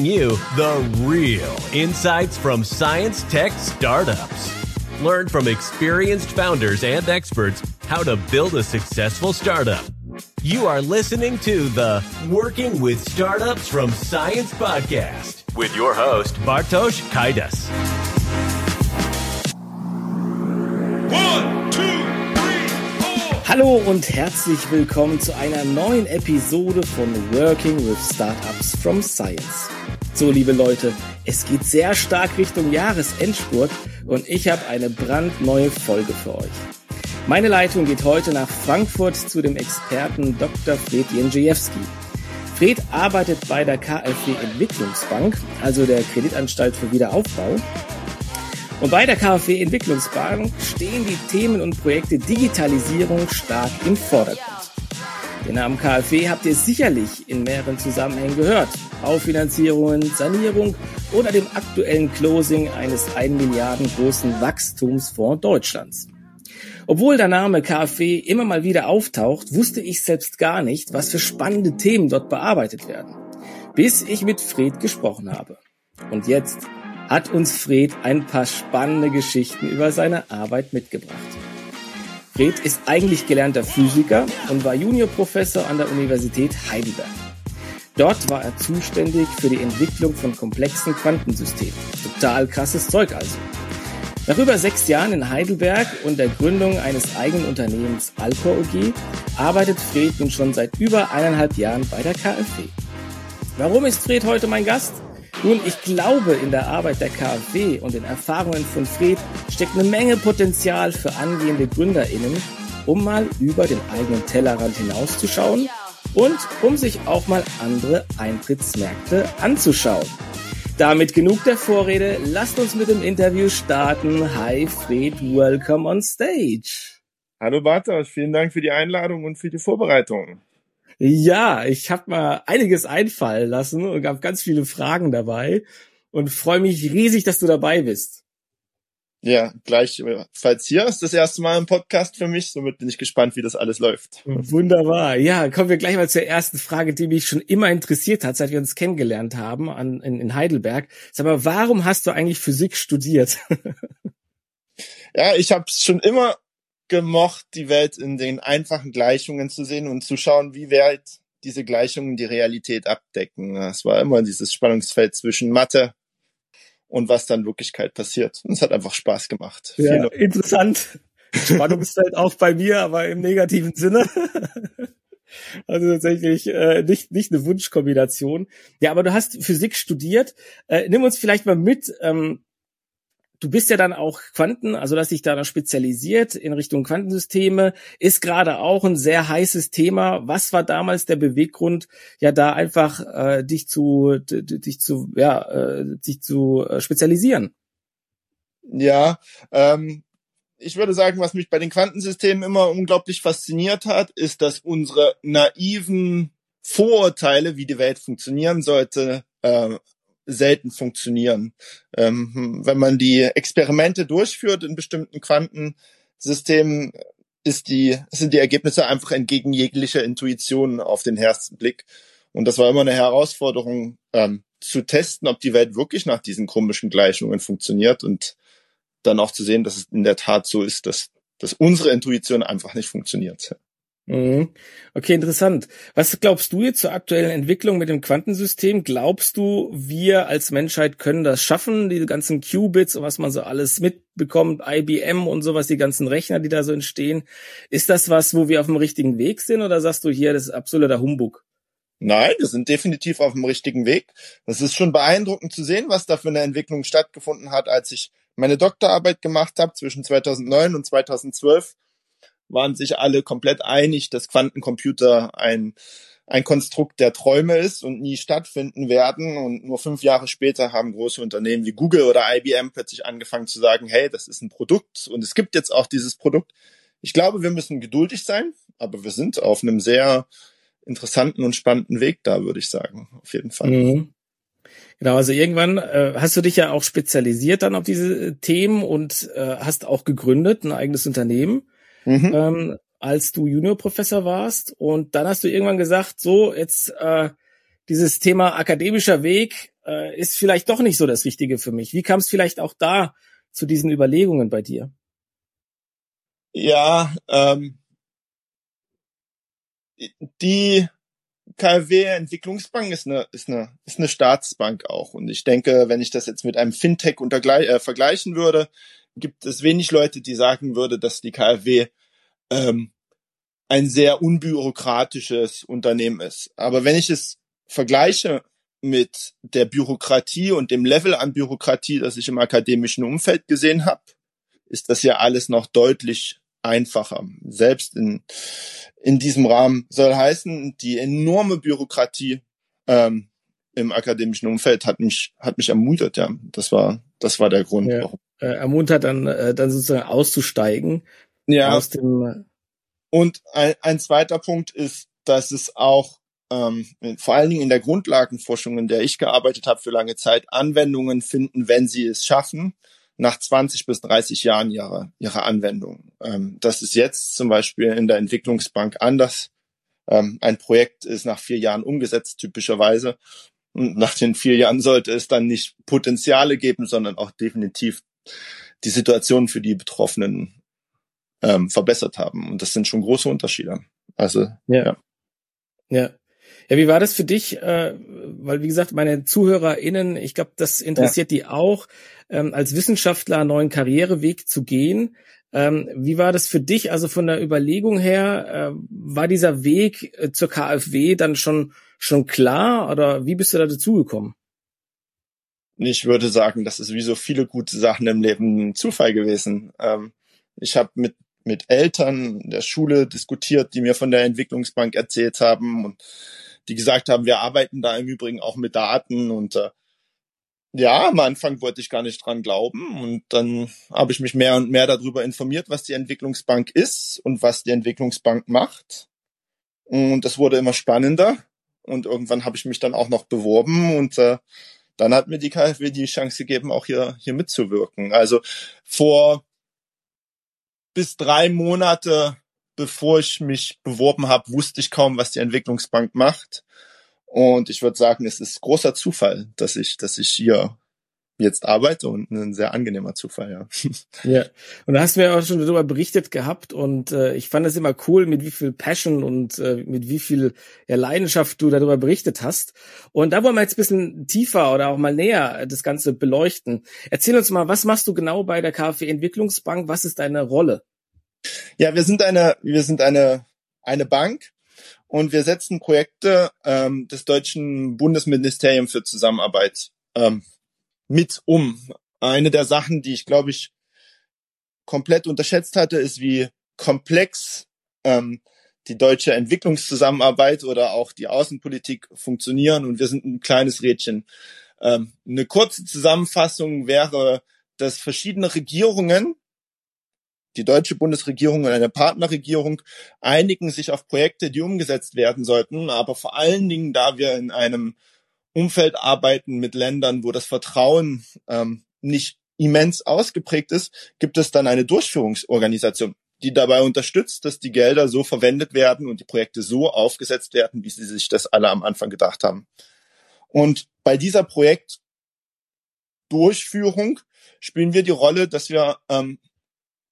bring you the real insights from science tech startups. Learn from experienced founders and experts how to build a successful startup. You are listening to the Working with Startups from Science podcast with your host, Bartosz Kaidas. One, two, three, four. Hallo und herzlich willkommen zu einer neuen Episode von Working with Startups from Science. So, liebe Leute, es geht sehr stark Richtung Jahresendspurt und ich habe eine brandneue Folge für euch. Meine Leitung geht heute nach Frankfurt zu dem Experten Dr. Fred Jędrzejewski. Fred arbeitet bei der KfW Entwicklungsbank, also der Kreditanstalt für Wiederaufbau. Und bei der KfW Entwicklungsbank stehen die Themen und Projekte Digitalisierung stark im Vordergrund. Den Namen KfW habt ihr sicherlich in mehreren Zusammenhängen gehört. Baufinanzierungen, Sanierung oder dem aktuellen Closing eines 1 Milliarden großen Wachstumsfonds Deutschlands. Obwohl der Name KfW immer mal wieder auftaucht, wusste ich selbst gar nicht, was für spannende Themen dort bearbeitet werden. Bis ich mit Fred gesprochen habe. Und jetzt hat uns Fred ein paar spannende Geschichten über seine Arbeit mitgebracht. Fred ist eigentlich gelernter Physiker und war Juniorprofessor an der Universität Heidelberg. Dort war er zuständig für die Entwicklung von komplexen Quantensystemen. Total krasses Zeug also. Nach über sechs Jahren in Heidelberg und der Gründung eines eigenen Unternehmens Alcor OG arbeitet Fred nun schon seit über eineinhalb Jahren bei der KfW. Warum ist Fred heute mein Gast? Nun, ich glaube, in der Arbeit der KfW und den Erfahrungen von Fred steckt eine Menge Potenzial für angehende GründerInnen, um mal über den eigenen Tellerrand hinauszuschauen und um sich auch mal andere Eintrittsmärkte anzuschauen. Damit genug der Vorrede. Lasst uns mit dem Interview starten. Hi Fred, welcome on stage. Hallo Bartosz, vielen Dank für die Einladung und für die Vorbereitung. Ja, ich habe mal einiges einfallen lassen und gab ganz viele Fragen dabei und freue mich riesig, dass du dabei bist. Ja, gleich, falls hier ist das erste Mal ein Podcast für mich, somit bin ich gespannt, wie das alles läuft. Wunderbar. Ja, kommen wir gleich mal zur ersten Frage, die mich schon immer interessiert hat, seit wir uns kennengelernt haben an, in, in Heidelberg. Sag mal, warum hast du eigentlich Physik studiert? ja, ich habe schon immer gemocht, die Welt in den einfachen Gleichungen zu sehen und zu schauen, wie weit diese Gleichungen die Realität abdecken. Es war immer dieses Spannungsfeld zwischen Mathe und was dann Wirklichkeit passiert. Und es hat einfach Spaß gemacht. Ja, interessant. Spannungsfeld auch bei mir, aber im negativen Sinne. Also tatsächlich äh, nicht, nicht eine Wunschkombination. Ja, aber du hast Physik studiert. Äh, nimm uns vielleicht mal mit. Ähm, du bist ja dann auch Quanten, also dass dich da noch spezialisiert in Richtung Quantensysteme, ist gerade auch ein sehr heißes Thema. Was war damals der Beweggrund, ja da einfach äh, dich zu dich zu ja äh, dich zu äh, spezialisieren? Ja, ähm, ich würde sagen, was mich bei den Quantensystemen immer unglaublich fasziniert hat, ist, dass unsere naiven Vorurteile, wie die Welt funktionieren sollte, äh, selten funktionieren. Ähm, wenn man die Experimente durchführt in bestimmten Quantensystemen, ist die, sind die Ergebnisse einfach entgegen jeglicher Intuition auf den ersten Blick. Und das war immer eine Herausforderung, ähm, zu testen, ob die Welt wirklich nach diesen komischen Gleichungen funktioniert und dann auch zu sehen, dass es in der Tat so ist, dass, dass unsere Intuition einfach nicht funktioniert. Mhm. Okay, interessant. Was glaubst du jetzt zur aktuellen Entwicklung mit dem Quantensystem? Glaubst du, wir als Menschheit können das schaffen, die ganzen Qubits und was man so alles mitbekommt, IBM und sowas, die ganzen Rechner, die da so entstehen? Ist das was, wo wir auf dem richtigen Weg sind oder sagst du hier, das ist absoluter Humbug? Nein, wir sind definitiv auf dem richtigen Weg. Das ist schon beeindruckend zu sehen, was da für eine Entwicklung stattgefunden hat, als ich meine Doktorarbeit gemacht habe zwischen 2009 und 2012 waren sich alle komplett einig, dass Quantencomputer ein, ein Konstrukt der Träume ist und nie stattfinden werden. Und nur fünf Jahre später haben große Unternehmen wie Google oder IBM plötzlich angefangen zu sagen, hey, das ist ein Produkt und es gibt jetzt auch dieses Produkt. Ich glaube, wir müssen geduldig sein, aber wir sind auf einem sehr interessanten und spannenden Weg da, würde ich sagen, auf jeden Fall. Mhm. Genau, also irgendwann äh, hast du dich ja auch spezialisiert dann auf diese Themen und äh, hast auch gegründet, ein eigenes Unternehmen mhm. ähm, als du Juniorprofessor warst. Und dann hast du irgendwann gesagt, so, jetzt äh, dieses Thema akademischer Weg, äh, ist vielleicht doch nicht so das Richtige für mich. Wie kam es vielleicht auch da zu diesen Überlegungen bei dir? Ja, ähm, die KfW Entwicklungsbank ist eine, ist eine, ist eine Staatsbank auch. Und ich denke, wenn ich das jetzt mit einem Fintech untergleich, äh, vergleichen würde, gibt es wenig Leute, die sagen würde, dass die KfW ähm, ein sehr unbürokratisches Unternehmen ist. Aber wenn ich es vergleiche mit der Bürokratie und dem Level an Bürokratie, das ich im akademischen Umfeld gesehen habe, ist das ja alles noch deutlich einfacher. Selbst in, in diesem Rahmen soll heißen, die enorme Bürokratie ähm, im akademischen Umfeld hat mich hat mich ermuntert. Ja, das war das war der Grund. Ja, äh, ermuntert dann äh, dann sozusagen auszusteigen. Ja. Aus dem äh, und ein, ein zweiter Punkt ist, dass es auch ähm, vor allen Dingen in der Grundlagenforschung, in der ich gearbeitet habe für lange Zeit, Anwendungen finden, wenn sie es schaffen, nach 20 bis 30 Jahren ihrer, ihrer Anwendung. Ähm, das ist jetzt zum Beispiel in der Entwicklungsbank anders. Ähm, ein Projekt ist nach vier Jahren umgesetzt, typischerweise. Und nach den vier Jahren sollte es dann nicht Potenziale geben, sondern auch definitiv die Situation für die Betroffenen ähm, verbessert haben. Und das sind schon große Unterschiede. Also, ja. ja. Ja, ja, wie war das für dich? Äh, weil, wie gesagt, meine ZuhörerInnen, ich glaube, das interessiert ja. die auch, ähm, als Wissenschaftler einen neuen Karriereweg zu gehen. Ähm, wie war das für dich? Also von der Überlegung her, äh, war dieser Weg äh, zur KfW dann schon, schon klar oder wie bist du da dazugekommen? Ich würde sagen, das ist wie so viele gute Sachen im Leben Zufall gewesen. Ähm, ich habe mit mit Eltern der Schule diskutiert, die mir von der Entwicklungsbank erzählt haben und die gesagt haben, wir arbeiten da im Übrigen auch mit Daten und äh, ja, am Anfang wollte ich gar nicht dran glauben und dann habe ich mich mehr und mehr darüber informiert, was die Entwicklungsbank ist und was die Entwicklungsbank macht. Und das wurde immer spannender und irgendwann habe ich mich dann auch noch beworben und äh, dann hat mir die KfW die Chance gegeben, auch hier, hier mitzuwirken. Also vor bis drei Monate bevor ich mich beworben habe, wusste ich kaum, was die Entwicklungsbank macht. Und ich würde sagen, es ist großer Zufall, dass ich, dass ich hier jetzt arbeite und ein sehr angenehmer Zufall, ja. Ja, und da hast du mir auch schon darüber berichtet gehabt und äh, ich fand es immer cool, mit wie viel Passion und äh, mit wie viel ja, Leidenschaft du darüber berichtet hast. Und da wollen wir jetzt ein bisschen tiefer oder auch mal näher das Ganze beleuchten. Erzähl uns mal, was machst du genau bei der KfW Entwicklungsbank? Was ist deine Rolle? Ja, wir sind eine, wir sind eine, eine Bank und wir setzen Projekte ähm, des deutschen Bundesministeriums für Zusammenarbeit ähm, mit um. Eine der Sachen, die ich glaube ich komplett unterschätzt hatte, ist, wie komplex ähm, die deutsche Entwicklungszusammenarbeit oder auch die Außenpolitik funktionieren und wir sind ein kleines Rädchen. Ähm, eine kurze Zusammenfassung wäre, dass verschiedene Regierungen die deutsche Bundesregierung und eine Partnerregierung einigen sich auf Projekte, die umgesetzt werden sollten. Aber vor allen Dingen, da wir in einem Umfeld arbeiten mit Ländern, wo das Vertrauen ähm, nicht immens ausgeprägt ist, gibt es dann eine Durchführungsorganisation, die dabei unterstützt, dass die Gelder so verwendet werden und die Projekte so aufgesetzt werden, wie sie sich das alle am Anfang gedacht haben. Und bei dieser Projektdurchführung spielen wir die Rolle, dass wir ähm,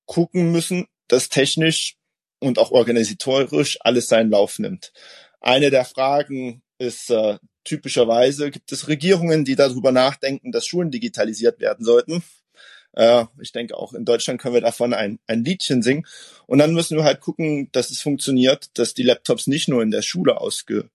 gucken müssen, dass technisch und auch organisatorisch alles seinen Lauf nimmt. Eine der Fragen ist äh, typischerweise, gibt es Regierungen, die darüber nachdenken, dass Schulen digitalisiert werden sollten. Äh, ich denke, auch in Deutschland können wir davon ein, ein Liedchen singen. Und dann müssen wir halt gucken, dass es funktioniert, dass die Laptops nicht nur in der Schule ausge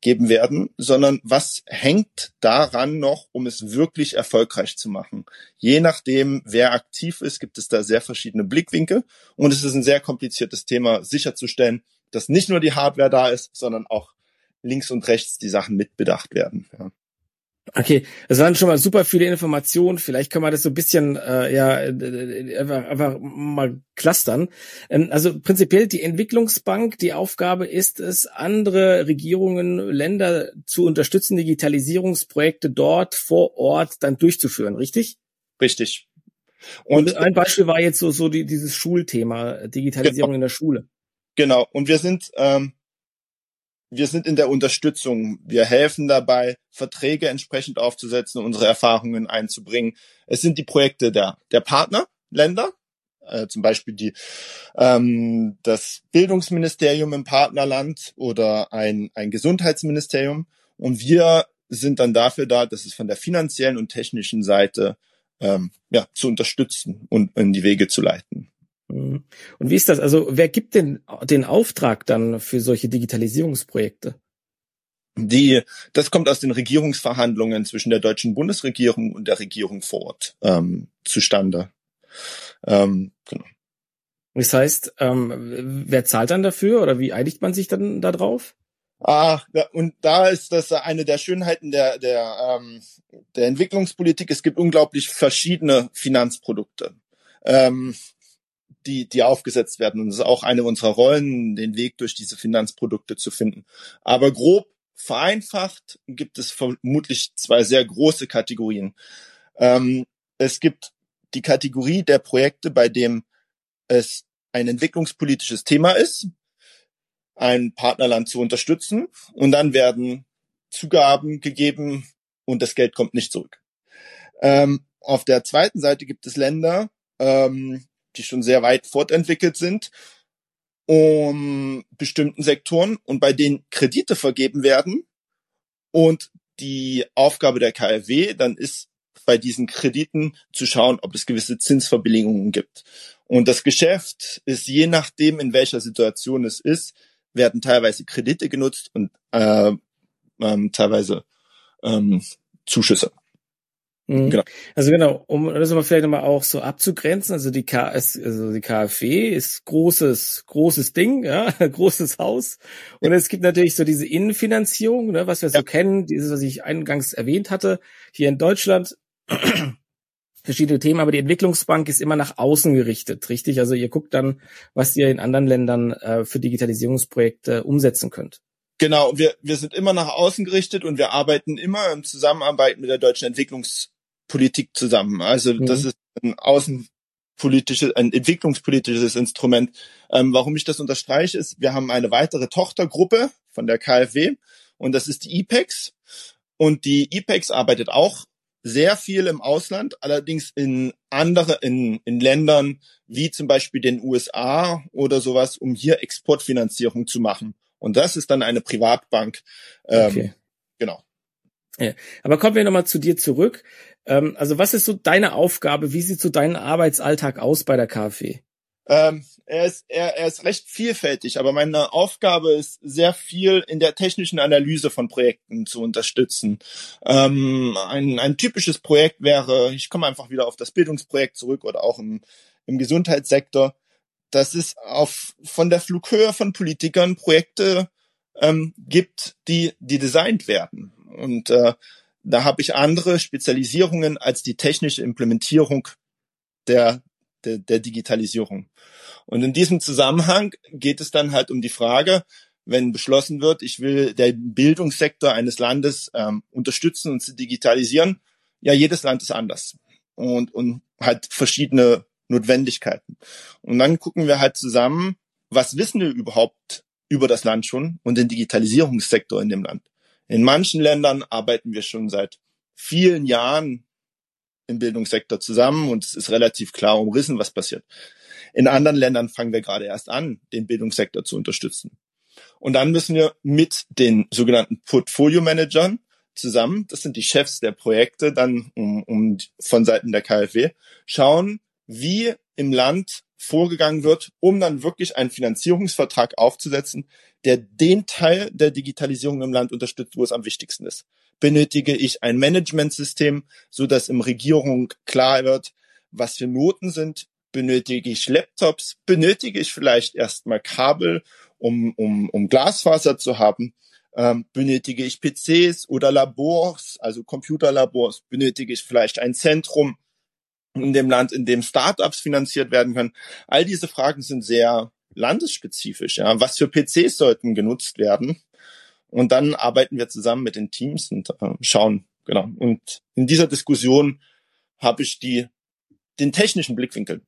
geben werden, sondern was hängt daran noch, um es wirklich erfolgreich zu machen. Je nachdem, wer aktiv ist, gibt es da sehr verschiedene Blickwinkel und es ist ein sehr kompliziertes Thema sicherzustellen, dass nicht nur die Hardware da ist, sondern auch links und rechts die Sachen mitbedacht werden. Ja. Okay, das waren schon mal super viele Informationen. Vielleicht können wir das so ein bisschen äh, ja einfach, einfach mal clustern. Ähm, also prinzipiell die Entwicklungsbank, die Aufgabe ist es, andere Regierungen, Länder zu unterstützen, Digitalisierungsprojekte dort vor Ort dann durchzuführen, richtig? Richtig. Und, Und ein Beispiel war jetzt so so die, dieses Schulthema Digitalisierung genau. in der Schule. Genau. Und wir sind ähm, wir sind in der Unterstützung. Wir helfen dabei, Verträge entsprechend aufzusetzen, unsere Erfahrungen einzubringen. Es sind die Projekte der, der Partnerländer, äh, zum Beispiel die, ähm, das Bildungsministerium im Partnerland oder ein, ein Gesundheitsministerium. Und wir sind dann dafür da, dass es von der finanziellen und technischen Seite ähm, ja, zu unterstützen und in die Wege zu leiten. Mhm. Und wie ist das? Also wer gibt denn den Auftrag dann für solche Digitalisierungsprojekte? Die, das kommt aus den Regierungsverhandlungen zwischen der deutschen Bundesregierung und der Regierung vor Ort ähm, zustande. Ähm, genau. Das heißt, ähm, wer zahlt dann dafür oder wie einigt man sich dann da drauf? Ah, und da ist das eine der Schönheiten der, der, ähm, der Entwicklungspolitik. Es gibt unglaublich verschiedene Finanzprodukte, ähm, die, die aufgesetzt werden. Und es ist auch eine unserer Rollen, den Weg durch diese Finanzprodukte zu finden. Aber grob vereinfacht gibt es vermutlich zwei sehr große Kategorien. Ähm, es gibt die Kategorie der Projekte, bei dem es ein entwicklungspolitisches Thema ist ein Partnerland zu unterstützen und dann werden Zugaben gegeben und das Geld kommt nicht zurück. Ähm, auf der zweiten Seite gibt es Länder, ähm, die schon sehr weit fortentwickelt sind, um bestimmten Sektoren und bei denen Kredite vergeben werden. Und die Aufgabe der KfW dann ist, bei diesen Krediten zu schauen, ob es gewisse Zinsverbilligungen gibt. Und das Geschäft ist je nachdem, in welcher Situation es ist, werden teilweise Kredite genutzt und äh, ähm, teilweise ähm, Zuschüsse. Mhm. Genau. Also genau, um das aber vielleicht nochmal auch so abzugrenzen, also die KS, also die KfW ist großes, großes Ding, ja, großes Haus. Und ja. es gibt natürlich so diese Innenfinanzierung, ne, was wir so ja. kennen, dieses, was ich eingangs erwähnt hatte, hier in Deutschland verschiedene Themen, aber die Entwicklungsbank ist immer nach außen gerichtet, richtig? Also ihr guckt dann, was ihr in anderen Ländern äh, für Digitalisierungsprojekte umsetzen könnt. Genau, wir, wir sind immer nach außen gerichtet und wir arbeiten immer in Zusammenarbeit mit der deutschen Entwicklungspolitik zusammen. Also mhm. das ist ein außenpolitisches, ein entwicklungspolitisches Instrument. Ähm, warum ich das unterstreiche, ist, wir haben eine weitere Tochtergruppe von der KfW und das ist die IPEX. Und die IPEX arbeitet auch sehr viel im Ausland, allerdings in andere, in, in Ländern wie zum Beispiel den USA oder sowas, um hier Exportfinanzierung zu machen. Und das ist dann eine Privatbank. Ähm, okay. Genau. Ja. Aber kommen wir nochmal zu dir zurück. Ähm, also was ist so deine Aufgabe? Wie sieht so dein Arbeitsalltag aus bei der KfW? Ähm, er, ist, er, er ist recht vielfältig, aber meine Aufgabe ist sehr viel in der technischen Analyse von Projekten zu unterstützen. Ähm, ein, ein typisches Projekt wäre, ich komme einfach wieder auf das Bildungsprojekt zurück oder auch im, im Gesundheitssektor, dass es auf, von der Flughöhe von Politikern Projekte ähm, gibt, die, die designt werden. Und äh, da habe ich andere Spezialisierungen als die technische Implementierung der, der, der Digitalisierung. Und in diesem Zusammenhang geht es dann halt um die Frage, wenn beschlossen wird, ich will den Bildungssektor eines Landes ähm, unterstützen und zu digitalisieren, ja, jedes Land ist anders und, und hat verschiedene Notwendigkeiten. Und dann gucken wir halt zusammen, was wissen wir überhaupt über das Land schon und den Digitalisierungssektor in dem Land. In manchen Ländern arbeiten wir schon seit vielen Jahren im Bildungssektor zusammen und es ist relativ klar umrissen, was passiert. In anderen Ländern fangen wir gerade erst an, den Bildungssektor zu unterstützen. Und dann müssen wir mit den sogenannten Portfolio-Managern zusammen, das sind die Chefs der Projekte, dann um, um von Seiten der KfW, schauen, wie im Land vorgegangen wird, um dann wirklich einen Finanzierungsvertrag aufzusetzen, der den Teil der Digitalisierung im Land unterstützt, wo es am wichtigsten ist. Benötige ich ein Managementsystem, so dass im Regierung klar wird, was für Noten sind, benötige ich Laptops, benötige ich vielleicht erstmal Kabel, um, um, um Glasfaser zu haben, ähm, benötige ich PCs oder Labors, also Computerlabors, benötige ich vielleicht ein Zentrum in dem Land, in dem Startups finanziert werden können. All diese Fragen sind sehr landesspezifisch. Ja. Was für PCs sollten genutzt werden? Und dann arbeiten wir zusammen mit den Teams und äh, schauen, genau. Und in dieser Diskussion habe ich die, den technischen Blickwinkel.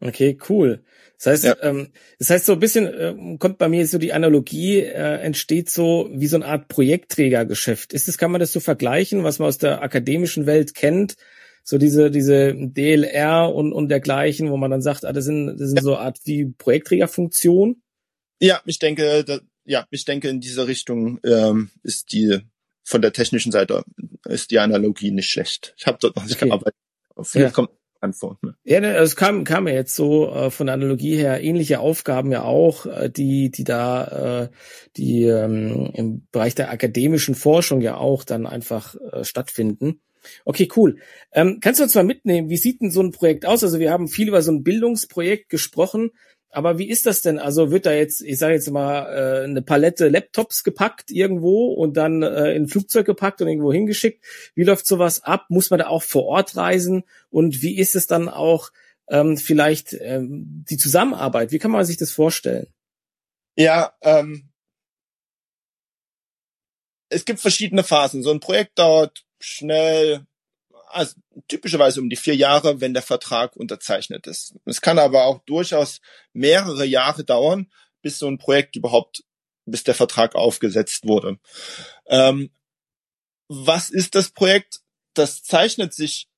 Okay, cool. Das heißt, Ja. ähm, das heißt so ein bisschen äh, kommt bei mir so die Analogie äh, entsteht so wie so eine Art Projektträgergeschäft. Ist das kann man das so vergleichen, was man aus der akademischen Welt kennt? So diese diese DLR und und dergleichen, wo man dann sagt, ah, das sind das sind so Art wie Projektträgerfunktion. Ja, ich denke, da, ja, ich denke, in diese Richtung ähm, ist die von der technischen Seite ist die Analogie nicht schlecht. Ich habe dort noch nicht Okay. gearbeitet. Viel Ja. kommt an vor. Ne? Ja, ne, es kam, kam mir jetzt so äh, von der Analogie her ähnliche Aufgaben ja auch, äh, die, die da, äh, die ähm, im Bereich der akademischen Forschung ja auch dann einfach äh, stattfinden. Okay, cool. Ähm, kannst du uns mal mitnehmen, wie sieht denn so ein Projekt aus? Also wir haben viel über so ein Bildungsprojekt gesprochen, aber wie ist das denn? Also wird da jetzt, ich sage jetzt mal, äh, eine Palette Laptops gepackt irgendwo und dann äh, in ein Flugzeug gepackt und irgendwo hingeschickt? Wie läuft sowas ab? Muss man da auch vor Ort reisen? Und wie ist es dann auch ähm, vielleicht ähm, die Zusammenarbeit? Wie kann man sich das vorstellen? Ja, ähm, es gibt verschiedene Phasen. So ein Projekt dauert schnell, also typischerweise um die vier Jahre, wenn der Vertrag unterzeichnet ist. Es kann aber auch durchaus mehrere Jahre dauern, bis so ein Projekt überhaupt, bis der Vertrag aufgesetzt wurde. Ähm, was ist das Projekt? Das zeichnet sich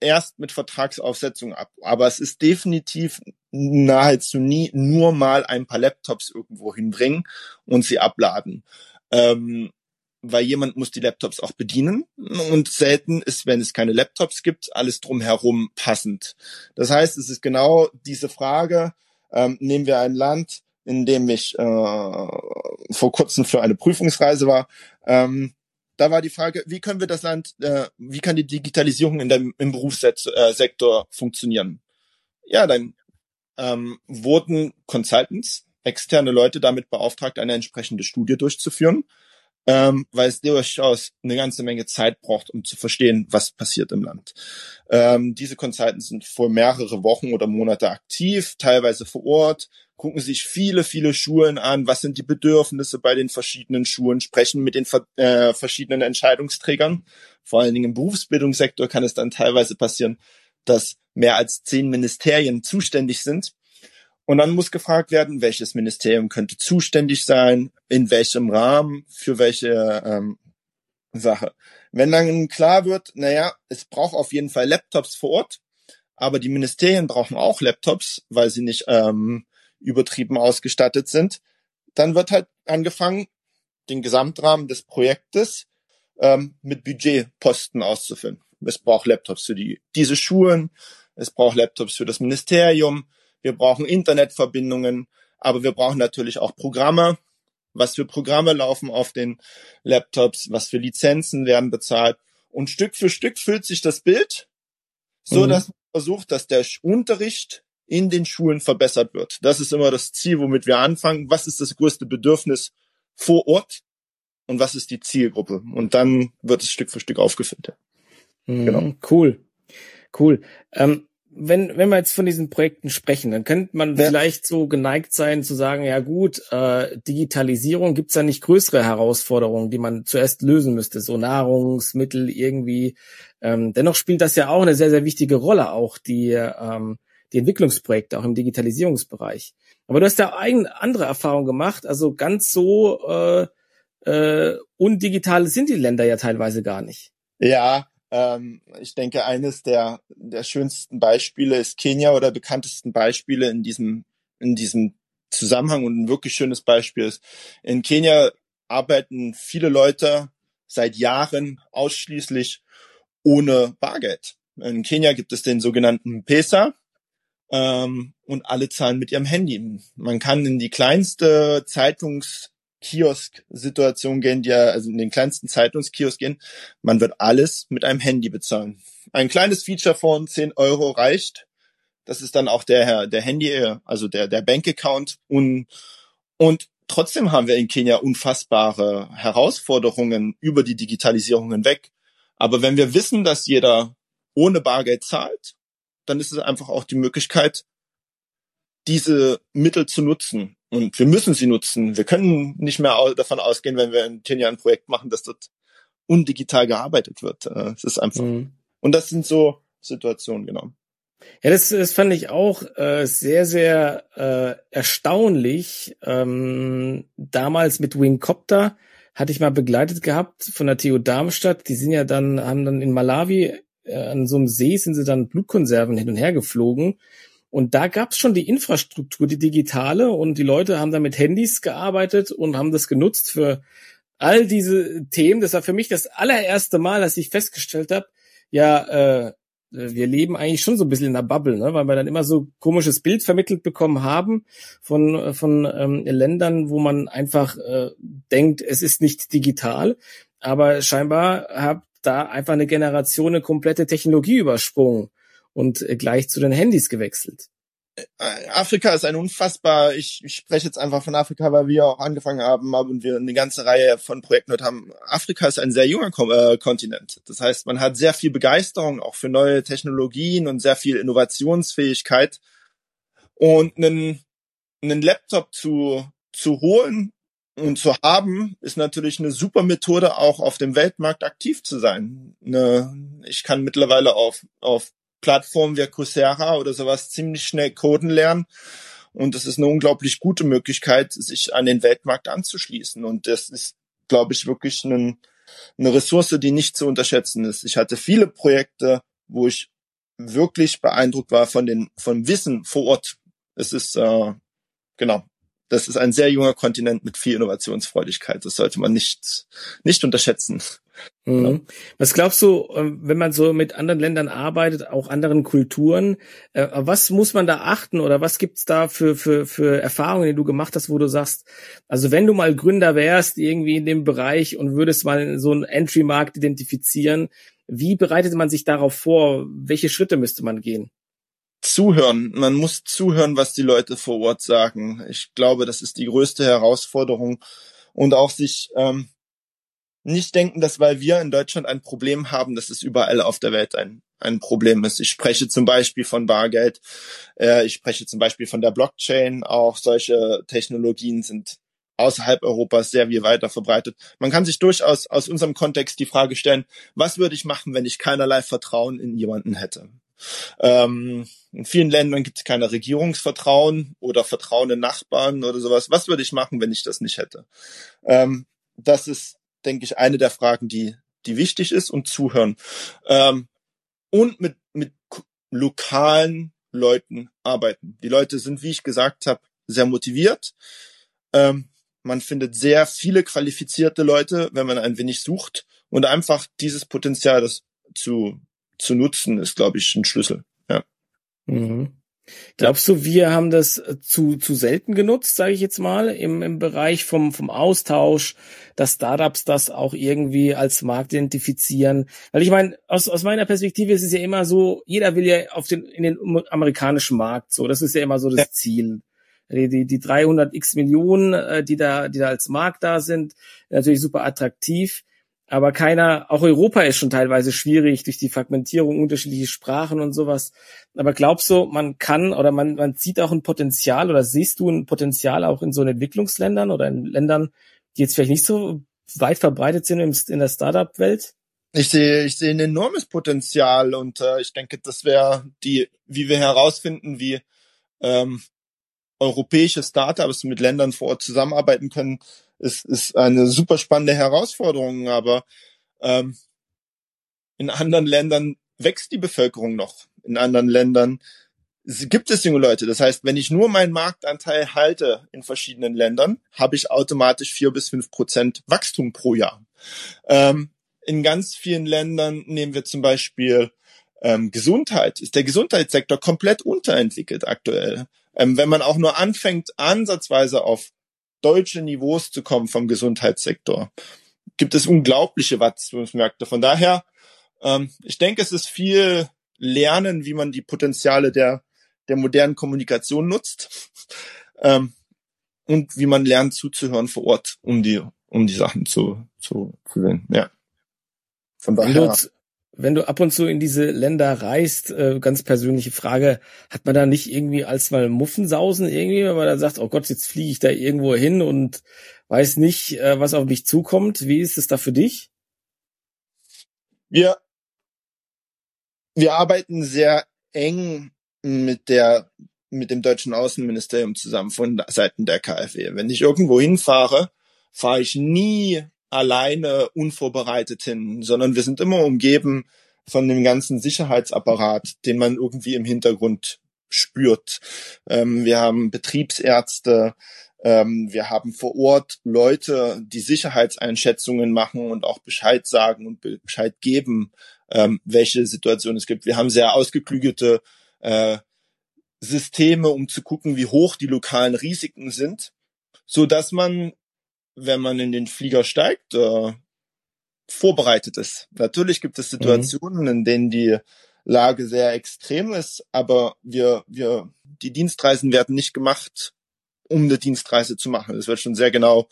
erst mit Vertragsaufsetzung ab. Aber es ist definitiv nahezu nie nur mal ein paar Laptops irgendwo hinbringen und sie abladen. Ähm, weil jemand muss die Laptops auch bedienen und selten ist, wenn es keine Laptops gibt, alles drumherum passend. Das heißt, es ist genau diese Frage, ähm, nehmen wir ein Land, in dem ich äh, vor kurzem für eine Prüfungsreise war, ähm, da war die Frage, wie können wir das Land, äh, wie kann die Digitalisierung in dem, im Berufssektor funktionieren? Ja, dann ähm, wurden Consultants, externe Leute damit beauftragt, eine entsprechende Studie durchzuführen, ähm, weil es durchaus eine ganze Menge Zeit braucht, um zu verstehen, was passiert im Land. Ähm, diese Consultants sind vor mehrere Wochen oder Monate aktiv, teilweise vor Ort, gucken sich viele, viele Schulen an, was sind die Bedürfnisse bei den verschiedenen Schulen, sprechen mit den äh, verschiedenen Entscheidungsträgern. Vor allen Dingen im Berufsbildungssektor kann es dann teilweise passieren, dass mehr als zehn Ministerien zuständig sind. Und dann muss gefragt werden, welches Ministerium könnte zuständig sein, in welchem Rahmen, für welche ähm, Sache. Wenn dann klar wird, naja, es braucht auf jeden Fall Laptops vor Ort, aber die Ministerien brauchen auch Laptops, weil sie nicht ähm, übertrieben ausgestattet sind, dann wird halt angefangen, den Gesamtrahmen des Projektes ähm, mit Budgetposten auszufüllen. Es braucht Laptops für die, diese Schulen, es braucht Laptops für das Ministerium, wir brauchen Internetverbindungen, aber wir brauchen natürlich auch Programme. Was für Programme laufen auf den Laptops, was für Lizenzen werden bezahlt. Und Stück für Stück füllt sich das Bild, so Mhm. dass man versucht, dass der Unterricht in den Schulen verbessert wird. Das ist immer das Ziel, womit wir anfangen. Was ist das größte Bedürfnis vor Ort und was ist die Zielgruppe? Und dann wird es Stück für Stück aufgefüllt. Mhm, Genau. Cool, cool. Ähm, wenn, wenn wir jetzt von diesen Projekten sprechen, dann könnte man Ja. vielleicht so geneigt sein zu sagen, ja gut, äh, Digitalisierung gibt's da nicht größere Herausforderungen, die man zuerst lösen müsste, so Nahrungsmittel irgendwie. Ähm, dennoch spielt das ja auch eine sehr, sehr wichtige Rolle, auch die, ähm, die Entwicklungsprojekte, auch im Digitalisierungsbereich. Aber du hast ja eine andere Erfahrung gemacht, also ganz so äh, äh, undigital sind die Länder ja teilweise gar nicht. Ja, ähm, ich denke, eines der, der schönsten Beispiele ist Kenia oder bekanntesten Beispiele in diesem, in diesem Zusammenhang und ein wirklich schönes Beispiel ist, in Kenia arbeiten viele Leute seit Jahren ausschließlich ohne Bargeld. In Kenia gibt es den sogenannten Pesa ähm, und alle zahlen mit ihrem Handy. Man kann in die kleinste Zeitungskiosk-Situation gehen, die ja, also in den kleinsten Zeitungskiosk gehen, man wird alles mit einem Handy bezahlen. Ein kleines Feature von 10 Euro reicht. Das ist dann auch der, der Handy, also der, der Bankaccount. Und, und trotzdem haben wir in Kenia unfassbare Herausforderungen über die Digitalisierung hinweg. Aber wenn wir wissen, dass jeder ohne Bargeld zahlt, dann ist es einfach auch die Möglichkeit, diese Mittel zu nutzen. Und wir müssen sie nutzen. Wir können nicht mehr davon ausgehen, wenn wir in Kenia ein Projekt machen, dass dort undigital gearbeitet wird. Äh, Es ist einfach. Mhm. Und das sind so Situationen, genau. Ja, das, das fand ich auch äh, sehr, sehr äh, erstaunlich. Ähm, damals mit Wingcopter hatte ich mal begleitet gehabt von der TU Darmstadt. Die sind ja dann, haben dann in Malawi äh, an so einem See sind sie dann Blutkonserven hin und her geflogen. Und da gab's schon die Infrastruktur, die digitale, und die Leute haben da mit Handys gearbeitet und haben das genutzt für all diese Themen. Das war für mich das allererste Mal, dass ich festgestellt habe, ja, äh, wir leben eigentlich schon so ein bisschen in der Bubble, ne? weil wir dann immer so komisches Bild vermittelt bekommen haben von, von ähm, Ländern, wo man einfach äh, denkt, es ist nicht digital. Aber scheinbar hat da einfach eine Generation eine komplette Technologie übersprungen und äh, gleich zu den Handys gewechselt. Afrika ist ein unfassbar, ich, ich spreche jetzt einfach von Afrika, weil wir auch angefangen haben und wir eine ganze Reihe von Projekten dort haben. Afrika ist ein sehr junger äh, Kontinent. Das heißt, man hat sehr viel Begeisterung auch für neue Technologien und sehr viel Innovationsfähigkeit. Und einen, einen Laptop zu, zu holen und zu haben, ist natürlich eine super Methode, auch auf dem Weltmarkt aktiv zu sein. Eine, ich kann mittlerweile auf, auf Plattformen wie Coursera oder sowas ziemlich schnell coden lernen. Und das ist eine unglaublich gute Möglichkeit, sich an den Weltmarkt anzuschließen. Und das ist, glaube ich, wirklich ein, eine Ressource, die nicht zu unterschätzen ist. Ich hatte viele Projekte, wo ich wirklich beeindruckt war von den von Wissen vor Ort. Es ist äh, genau, das ist ein sehr junger Kontinent mit viel Innovationsfreudigkeit. Das sollte man nicht nicht unterschätzen. Mhm. Was glaubst du, ähm, wenn man so mit anderen Ländern arbeitet, auch anderen Kulturen, äh, was muss man da achten oder was gibt's da für, für, für Erfahrungen, die du gemacht hast, wo du sagst, also wenn du mal Gründer wärst irgendwie in dem Bereich und würdest mal so einen Entry-Markt identifizieren, wie bereitet man sich darauf vor? Welche Schritte müsste man gehen? Zuhören. Man muss zuhören, was die Leute vor Ort sagen. Ich glaube, das ist die größte Herausforderung und auch sich ähm, nicht denken, dass weil wir in Deutschland ein Problem haben, dass es überall auf der Welt ein, ein Problem ist. Ich spreche zum Beispiel von Bargeld, äh, ich spreche zum Beispiel von der Blockchain. Auch solche Technologien sind außerhalb Europas sehr viel weiter verbreitet. Man kann sich durchaus aus unserem Kontext die Frage stellen, was würde ich machen, wenn ich keinerlei Vertrauen in jemanden hätte? Ähm, in vielen Ländern gibt es keine Regierungsvertrauen oder Vertrauen in Nachbarn oder sowas. Was würde ich machen, wenn ich das nicht hätte? Ähm, das ist denke ich, eine der Fragen, die, die wichtig ist und zuhören. Ähm, und mit, mit lokalen Leuten arbeiten. Die Leute sind, wie ich gesagt habe, sehr motiviert. Ähm, man findet sehr viele qualifizierte Leute, wenn man ein wenig sucht. Und einfach dieses Potenzial, das zu, zu nutzen, ist, glaube ich, ein Schlüssel. Ja. Mhm. Glaubst du, wir haben das äh, zu, zu selten genutzt, sage ich jetzt mal, im, im Bereich vom, vom Austausch, dass Startups das auch irgendwie als Markt identifizieren? Weil ich meine, aus, aus meiner Perspektive ist es ja immer so, jeder will ja auf den, in den amerikanischen Markt, so, das ist ja immer so das ja. Ziel. Die, die, die 300 x Millionen, äh, die da, die da als Markt da sind, natürlich super attraktiv aber keiner, auch Europa ist schon teilweise schwierig durch die Fragmentierung, unterschiedliche Sprachen und sowas. Aber glaubst du, man kann oder man, man sieht auch ein Potenzial oder siehst du ein Potenzial auch in so Entwicklungsländern oder in Ländern, die jetzt vielleicht nicht so weit verbreitet sind in der Startup-Welt? Ich sehe, ich sehe ein enormes Potenzial und äh, ich denke, das wäre die, wie wir herausfinden, wie ähm, europäische Startups mit Ländern vor Ort zusammenarbeiten können, ist, ist eine super spannende Herausforderung, aber ähm, in anderen Ländern wächst die Bevölkerung noch. In anderen Ländern gibt es junge Leute. Das heißt, wenn ich nur meinen Marktanteil halte in verschiedenen Ländern, habe ich automatisch vier bis fünf Prozent Wachstum pro Jahr. Ähm, in ganz vielen Ländern nehmen wir zum Beispiel ähm, Gesundheit. Ist der Gesundheitssektor komplett unterentwickelt aktuell. Ähm, wenn man auch nur anfängt, ansatzweise auf deutsche Niveaus zu kommen vom Gesundheitssektor, gibt es unglaubliche Wachstumsmärkte. Von daher, ähm, ich denke, es ist viel Lernen, wie man die Potenziale der, der modernen Kommunikation nutzt ähm, und wie man lernt zuzuhören vor Ort, um die, um die Sachen zu, zu, zu sehen. Ja. Von daher wenn du ab und zu in diese Länder reist, äh, ganz persönliche Frage, hat man da nicht irgendwie als mal Muffensausen irgendwie, wenn man dann sagt, oh Gott, jetzt fliege ich da irgendwo hin und weiß nicht, äh, was auf mich zukommt. Wie ist es da für dich? Wir, wir arbeiten sehr eng mit der mit dem deutschen Außenministerium zusammen von Seiten der KfW. Wenn ich irgendwo hinfahre, fahre ich nie alleine unvorbereitet hin, sondern wir sind immer umgeben von dem ganzen Sicherheitsapparat, den man irgendwie im Hintergrund spürt. Ähm, wir haben Betriebsärzte, ähm, wir haben vor Ort Leute, die Sicherheitseinschätzungen machen und auch Bescheid sagen und Bescheid geben, ähm, welche Situation es gibt. Wir haben sehr ausgeklügelte äh, Systeme, um zu gucken, wie hoch die lokalen Risiken sind, so dass man, wenn man in den Flieger steigt, äh, vorbereitet ist. Natürlich gibt es Situationen, mhm. in denen die Lage sehr extrem ist, aber wir, wir, die Dienstreisen werden nicht gemacht, um eine Dienstreise zu machen. Es wird schon sehr genau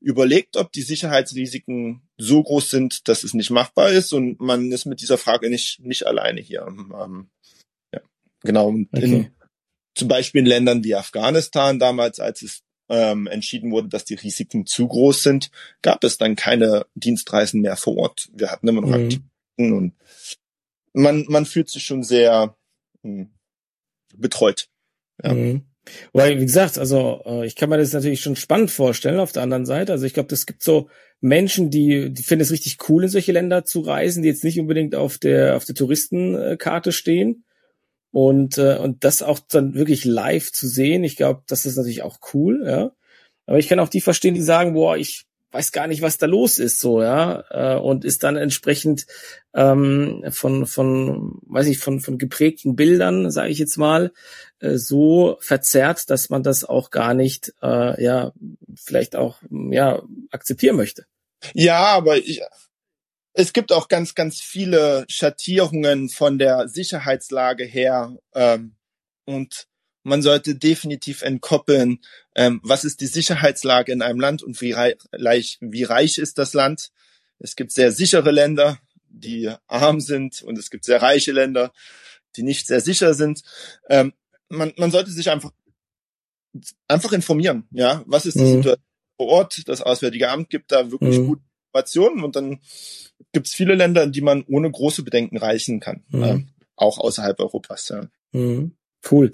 überlegt, ob die Sicherheitsrisiken so groß sind, dass es nicht machbar ist und man ist mit dieser Frage nicht, nicht alleine hier. Ähm, ja, genau. Okay. In, zum Beispiel in Ländern wie Afghanistan damals, als es ähm, entschieden wurde, dass die Risiken zu groß sind, gab es dann keine Dienstreisen mehr vor Ort. Wir hatten immer noch mhm. Aktivitäten und man, man fühlt sich schon sehr mh, hm, betreut. Ja. Mhm. Weil, wie gesagt, also äh, ich kann mir das natürlich schon spannend vorstellen auf der anderen Seite. Also ich glaube, es gibt so Menschen, die, die finden es richtig cool, in solche Länder zu reisen, die jetzt nicht unbedingt auf der, auf der Touristenkarte stehen. Und, äh, und das auch dann wirklich live zu sehen, ich glaube, das ist natürlich auch cool, ja. Aber ich kann auch die verstehen, die sagen, boah, ich weiß gar nicht, was da los ist, so, ja, äh, und ist dann entsprechend ähm, von, von, weiß ich, von, von geprägten Bildern, sage ich jetzt mal, äh, so verzerrt, dass man das auch gar nicht, äh, ja, vielleicht auch, ja, akzeptieren möchte. Ja, aber ich, es gibt auch ganz, ganz viele Schattierungen von der Sicherheitslage her. Ähm, und man sollte definitiv entkoppeln, ähm, was ist die Sicherheitslage in einem Land und wie reich, wie reich ist das Land. Es gibt sehr sichere Länder, die arm sind und es gibt sehr reiche Länder, die nicht sehr sicher sind. Ähm, man, man sollte sich einfach einfach informieren, ja, was ist die mhm. Situation vor Ort? Das Auswärtige Amt gibt da wirklich mhm. gute Informationen und dann gibt es viele Länder, in die man ohne große Bedenken reisen kann, mhm. äh, auch außerhalb Europas. Ja. Mhm. Cool.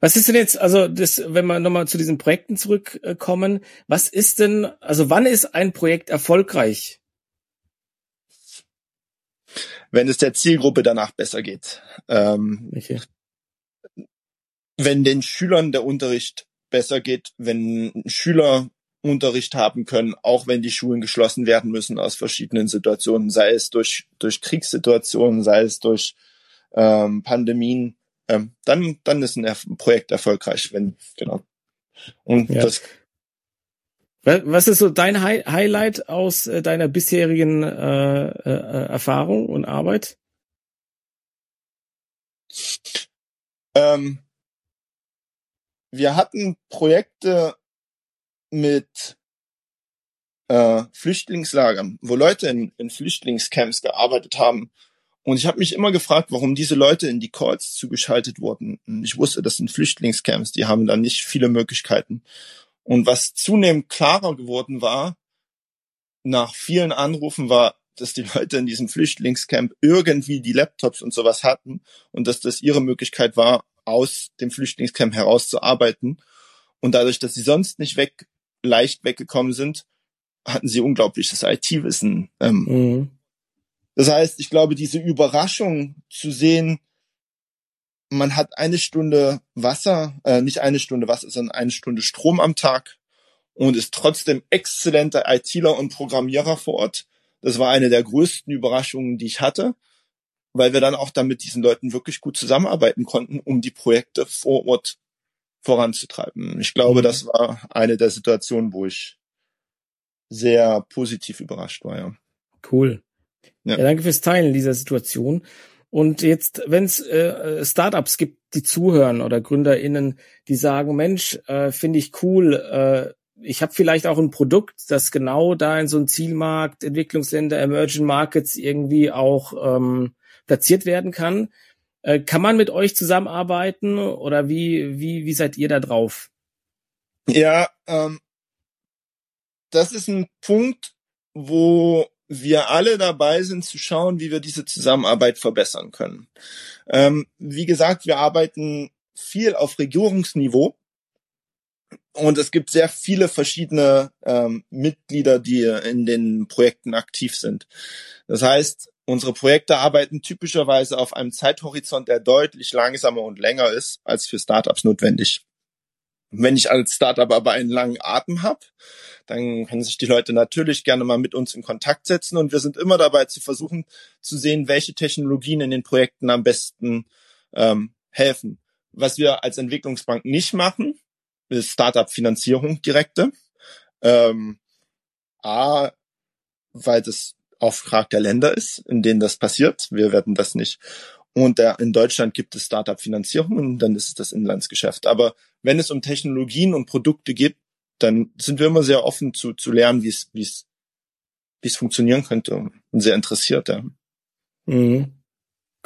Was ist denn jetzt, also das, wenn wir nochmal zu diesen Projekten zurückkommen, was ist denn, also wann ist ein Projekt erfolgreich? Wenn es der Zielgruppe danach besser geht. Ähm, okay. Wenn den Schülern der Unterricht besser geht, wenn Schüler Unterricht haben können, auch wenn die Schulen geschlossen werden müssen aus verschiedenen Situationen, sei es durch, durch Kriegssituationen, sei es durch ähm, Pandemien, ähm, dann, dann ist ein er Projekt erfolgreich, wenn, genau. Und ja. das was ist so dein Hi Highlight aus äh, deiner bisherigen äh, äh, Erfahrung und Arbeit? Ähm, wir hatten Projekte mit äh, Flüchtlingslagern, wo Leute in, in Flüchtlingscamps gearbeitet haben. Und ich habe mich immer gefragt, warum diese Leute in die Calls zugeschaltet wurden. Ich wusste, das sind Flüchtlingscamps, die haben da nicht viele Möglichkeiten. Und was zunehmend klarer geworden war, nach vielen Anrufen war, dass die Leute in diesem Flüchtlingscamp irgendwie die Laptops und sowas hatten und dass das ihre Möglichkeit war, aus dem Flüchtlingscamp herauszuarbeiten. Und dadurch, dass sie sonst nicht weg leicht weggekommen sind, hatten sie unglaubliches IT-Wissen. Ähm, mhm. Das heißt, ich glaube, diese Überraschung zu sehen, man hat eine Stunde Wasser, äh, nicht eine Stunde Wasser, sondern eine Stunde Strom am Tag und ist trotzdem exzellenter ITler und Programmierer vor Ort. Das war eine der größten Überraschungen, die ich hatte, weil wir dann auch dann mit diesen Leuten wirklich gut zusammenarbeiten konnten, um die Projekte vor Ort voranzutreiben. Ich glaube, mhm. das war eine der Situationen, wo ich sehr positiv überrascht war. Ja. Cool. Ja. ja danke fürs Teilen dieser Situation. Und jetzt, wenn es äh, Startups gibt, die zuhören oder GründerInnen, die sagen, Mensch, äh, finde ich cool, äh, ich habe vielleicht auch ein Produkt, das genau da in so ein Zielmarkt, Entwicklungsländer, Emerging Markets irgendwie auch ähm, platziert werden kann. Äh, kann man mit euch zusammenarbeiten oder wie, wie, wie seid ihr da drauf? Ja, ähm, das ist ein Punkt, wo wir alle dabei sind zu schauen, wie wir diese Zusammenarbeit verbessern können. Ähm, wie gesagt, wir arbeiten viel auf Regierungsniveau und es gibt sehr viele verschiedene ähm, Mitglieder, die in den Projekten aktiv sind. Das heißt, unsere Projekte arbeiten typischerweise auf einem Zeithorizont, der deutlich langsamer und länger ist, als für Startups notwendig. Wenn ich als Startup aber einen langen Atem habe, dann können sich die Leute natürlich gerne mal mit uns in Kontakt setzen und wir sind immer dabei zu versuchen zu sehen, welche Technologien in den Projekten am besten ähm, helfen. Was wir als Entwicklungsbank nicht machen, ist Startup-Finanzierung direkte. Ähm, A, weil das Auftrag der Länder ist, in denen das passiert. Wir werden das nicht. Und der, in Deutschland gibt es Startup-Finanzierung und dann ist es das Inlandsgeschäft. Aber wenn es um Technologien und Produkte geht, dann sind wir immer sehr offen zu, zu lernen, wie es, wie es, wie es funktionieren könnte und sehr interessiert. Ja. Mhm.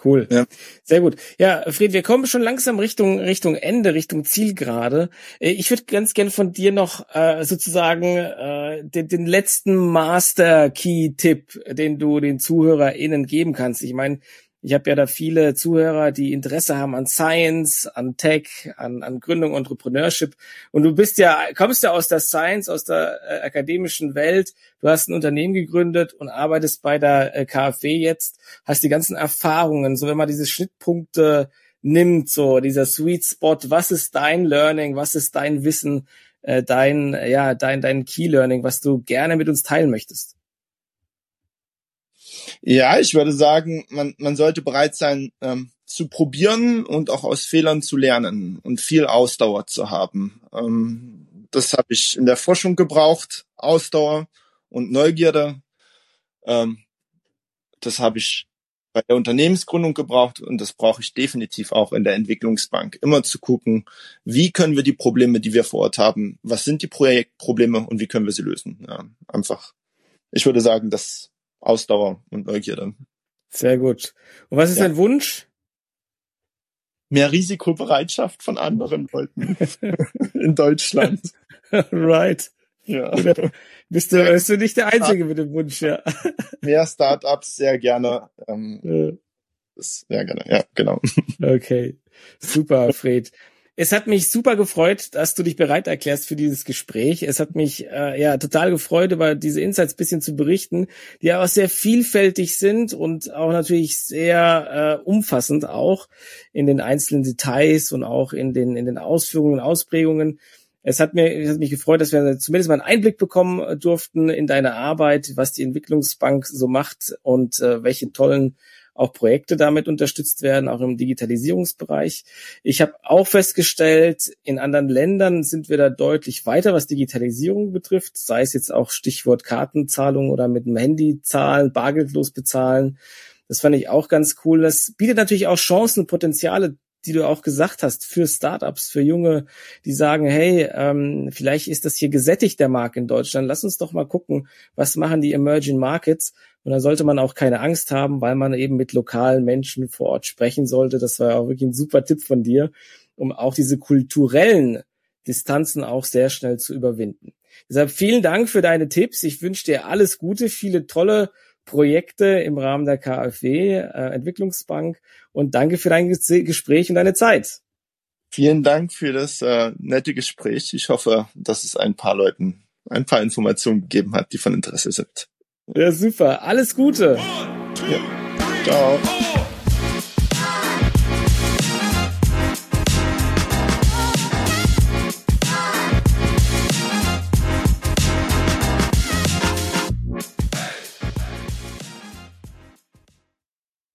Cool. Ja. Sehr gut. Ja, Fred, wir kommen schon langsam Richtung Richtung Ende, Richtung Zielgerade. Äh, ich würde ganz gern von dir noch äh, sozusagen äh, den, den letzten Master Key Tipp, den du den ZuhörerInnen geben kannst. Ich meine, ich habe ja da viele Zuhörer, die Interesse haben an Science, an Tech, an, an Gründung, Entrepreneurship. Und du bist ja, kommst ja aus der Science, aus der äh, akademischen Welt. Du hast ein Unternehmen gegründet und arbeitest bei der äh, KfW jetzt, hast die ganzen Erfahrungen. So wenn man diese Schnittpunkte nimmt, so dieser Sweet Spot, was ist dein Learning, was ist dein Wissen, äh, dein, ja, dein, dein Key Learning, was du gerne mit uns teilen möchtest? Ja, ich würde sagen, man, man sollte bereit sein, ähm, zu probieren und auch aus Fehlern zu lernen und viel Ausdauer zu haben. Ähm, das habe ich in der Forschung gebraucht, Ausdauer und Neugierde. Ähm, das habe ich bei der Unternehmensgründung gebraucht und das brauche ich definitiv auch in der Entwicklungsbank. Immer zu gucken, wie können wir die Probleme, die wir vor Ort haben, was sind die Projektprobleme und wie können wir sie lösen. Ja, einfach. Ich würde sagen, das Ausdauer und Neugierde. Sehr gut. Und was ist ja. dein Wunsch? Mehr Risikobereitschaft von anderen Leuten in Deutschland. right. Ja. Bist du, bist du nicht der Einzige mit dem Wunsch, ja. Mehr Startups, sehr gerne. Ähm, ja. Sehr gerne, ja, genau. Okay. Super, Fred. Es hat mich super gefreut, dass du dich bereit erklärst für dieses Gespräch. Es hat mich äh, ja total gefreut, über diese Insights bisschen zu berichten, die ja auch sehr vielfältig sind und auch natürlich sehr äh, umfassend auch in den einzelnen Details und auch in den in den Ausführungen und Ausprägungen. Es hat, mir, es hat mich gefreut, dass wir zumindest mal einen Einblick bekommen durften in deine Arbeit, was die Entwicklungsbank so macht und äh, welche tollen auch Projekte damit unterstützt werden, auch im Digitalisierungsbereich. Ich habe auch festgestellt, in anderen Ländern sind wir da deutlich weiter, was Digitalisierung betrifft, sei es jetzt auch Stichwort Kartenzahlung oder mit dem Handy zahlen, bargeldlos bezahlen. Das fand ich auch ganz cool. Das bietet natürlich auch Chancen, Potenziale die du auch gesagt hast, für Startups, für Junge, die sagen, hey, ähm, vielleicht ist das hier gesättigt, der Markt in Deutschland. Lass uns doch mal gucken, was machen die Emerging Markets. Und da sollte man auch keine Angst haben, weil man eben mit lokalen Menschen vor Ort sprechen sollte. Das war auch wirklich ein super Tipp von dir, um auch diese kulturellen Distanzen auch sehr schnell zu überwinden. Deshalb vielen Dank für deine Tipps. Ich wünsche dir alles Gute, viele tolle Projekte im Rahmen der KfW äh, Entwicklungsbank und danke für dein Gespräch und deine Zeit. Vielen Dank für das äh, nette Gespräch. Ich hoffe, dass es ein paar Leuten ein paar Informationen gegeben hat, die von Interesse sind. Ja, super. Alles Gute. One, two, ja. Ciao.